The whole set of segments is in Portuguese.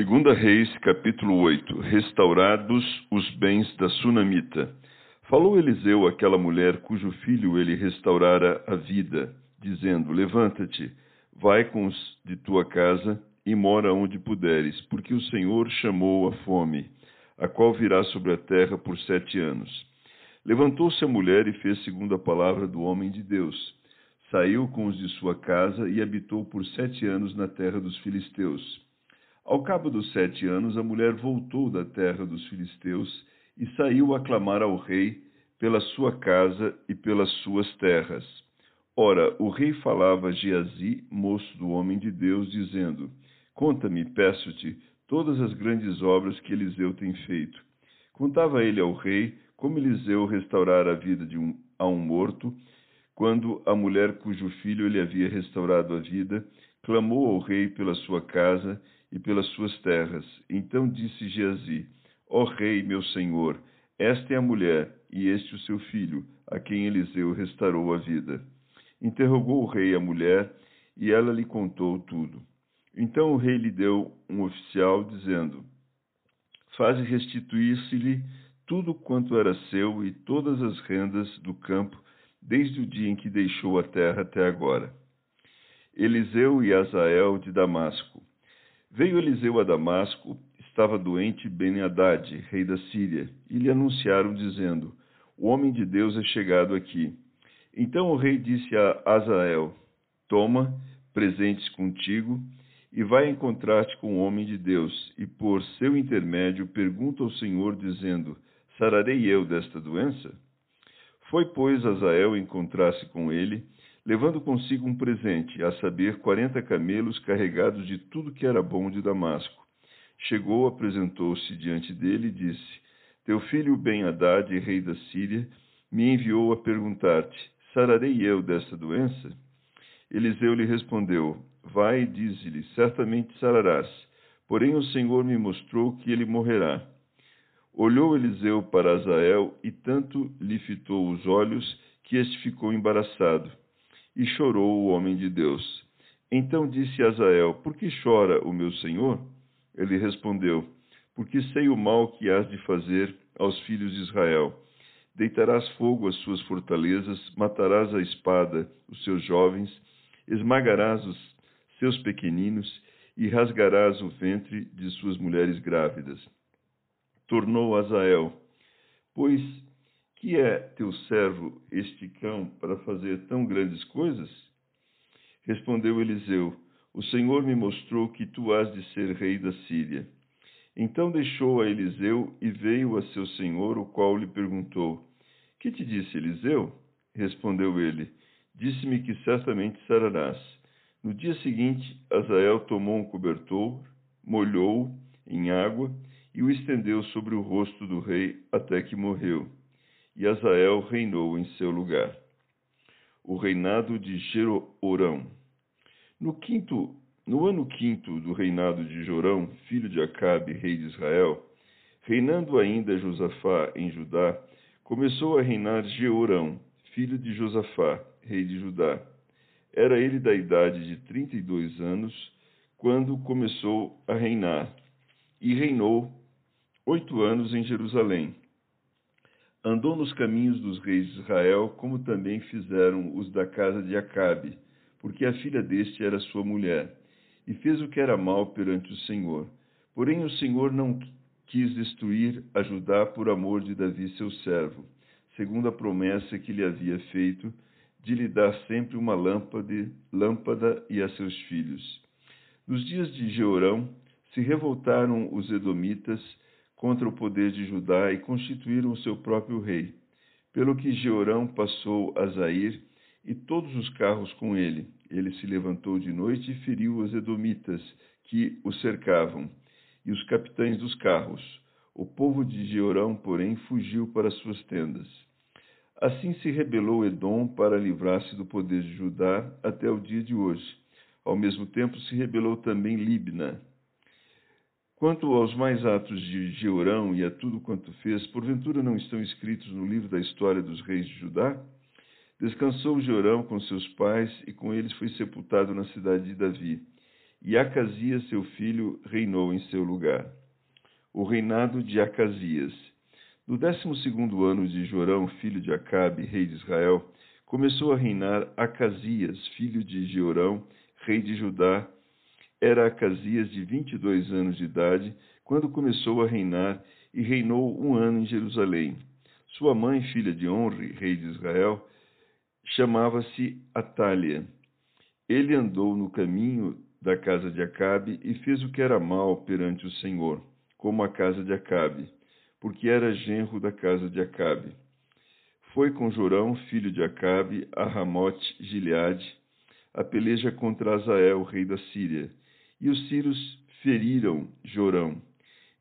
Segunda Reis, capítulo 8. Restaurados os bens da Sunamita. Falou Eliseu àquela mulher cujo filho ele restaurara a vida, dizendo: Levanta-te, vai com os de tua casa e mora onde puderes, porque o Senhor chamou a fome, a qual virá sobre a terra por sete anos. Levantou-se a mulher e fez segundo a palavra do homem de Deus. Saiu com os de sua casa e habitou por sete anos na terra dos filisteus. Ao cabo dos sete anos, a mulher voltou da terra dos filisteus e saiu a clamar ao rei pela sua casa e pelas suas terras. Ora, o rei falava a Geazi, moço do homem de Deus, dizendo: Conta-me, peço-te, todas as grandes obras que Eliseu tem feito. Contava ele ao rei como Eliseu restaurara a vida de um, a um morto, quando a mulher cujo filho ele havia restaurado a vida clamou ao rei pela sua casa e pelas suas terras. Então disse Geazi: Ó rei, meu senhor, esta é a mulher e este o seu filho, a quem Eliseu restaurou a vida. Interrogou o rei a mulher e ela lhe contou tudo. Então o rei lhe deu um oficial, dizendo: Faze restituir-se-lhe tudo quanto era seu e todas as rendas do campo, desde o dia em que deixou a terra até agora. Eliseu e Azael de Damasco. Veio Eliseu a Damasco, estava doente Ben-Hadad, rei da Síria, e lhe anunciaram, dizendo: O homem de Deus é chegado aqui. Então o rei disse a Azael: Toma presentes contigo e vai encontrar-te com o homem de Deus, e por seu intermédio pergunta ao Senhor, dizendo: Sararei eu desta doença? Foi, pois, Azael encontrar-se com ele levando consigo um presente, a saber, quarenta camelos carregados de tudo que era bom de Damasco. Chegou, apresentou-se diante dele e disse: Teu filho Ben-Hadad, rei da Síria, me enviou a perguntar-te: Sararei eu desta doença? Eliseu lhe respondeu: Vai e dize-lhe: Certamente sararás. Porém o Senhor me mostrou que ele morrerá. Olhou Eliseu para Azael e tanto lhe fitou os olhos que este ficou embaraçado. E chorou o homem de Deus. Então disse Azael: Por que chora o meu senhor? Ele respondeu: Porque sei o mal que hás de fazer aos filhos de Israel. Deitarás fogo às suas fortalezas, matarás a espada os seus jovens, esmagarás os seus pequeninos e rasgarás o ventre de suas mulheres grávidas. Tornou Azael: Pois que é teu servo este cão para fazer tão grandes coisas? Respondeu Eliseu: O Senhor me mostrou que tu has de ser rei da Síria. Então deixou a Eliseu e veio a seu senhor, o qual lhe perguntou: Que te disse Eliseu? Respondeu ele: Disse-me que certamente sararás. No dia seguinte, Azael tomou um cobertor, molhou em água e o estendeu sobre o rosto do rei até que morreu e Azael reinou em seu lugar. O reinado de Jeorão. No quinto, no ano quinto do reinado de Jorão, filho de Acabe, rei de Israel, reinando ainda Josafá em Judá, começou a reinar Jeorão, filho de Josafá, rei de Judá. Era ele da idade de trinta e dois anos quando começou a reinar, e reinou oito anos em Jerusalém. Andou nos caminhos dos reis de Israel, como também fizeram os da casa de Acabe, porque a filha deste era sua mulher, e fez o que era mal perante o Senhor. Porém o Senhor não quis destruir a Judá por amor de Davi seu servo, segundo a promessa que lhe havia feito, de lhe dar sempre uma lâmpada, lâmpada e a seus filhos. Nos dias de Jeorão se revoltaram os edomitas contra o poder de Judá e constituíram o seu próprio rei. Pelo que Jeorão passou a Zair e todos os carros com ele. Ele se levantou de noite e feriu os edomitas que o cercavam e os capitães dos carros. O povo de Jeorão, porém, fugiu para suas tendas. Assim se rebelou Edom para livrar-se do poder de Judá até o dia de hoje. Ao mesmo tempo se rebelou também Libna. Quanto aos mais atos de Jeorão e a tudo quanto fez, porventura não estão escritos no livro da história dos reis de Judá? Descansou Jeorão com seus pais e com eles foi sepultado na cidade de Davi. E Acasias, seu filho, reinou em seu lugar. O reinado de Acasias. No décimo segundo ano de Jorão, filho de Acabe, rei de Israel, começou a reinar Acasias, filho de Jeorão, rei de Judá. Era Acasias de vinte e dois anos de idade, quando começou a reinar, e reinou um ano em Jerusalém. Sua mãe, filha de Honre, rei de Israel, chamava-se Atália. Ele andou no caminho da casa de Acabe e fez o que era mal perante o Senhor, como a casa de Acabe porque era genro da casa de Acabe. Foi com Jorão, filho de Acabe, a Ramote Gileade, a peleja contra Azael, rei da Síria, e os sírios feriram Jorão.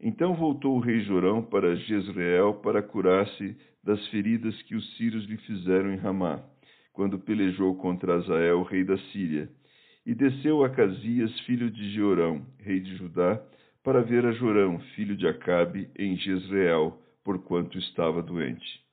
Então voltou o rei Jorão para Jezreel para curar-se das feridas que os sírios lhe fizeram em Ramá, quando pelejou contra Azael, rei da Síria. E desceu a filho de Jorão, rei de Judá, para ver a Jorão, filho de Acabe, em Jezreel, porquanto estava doente.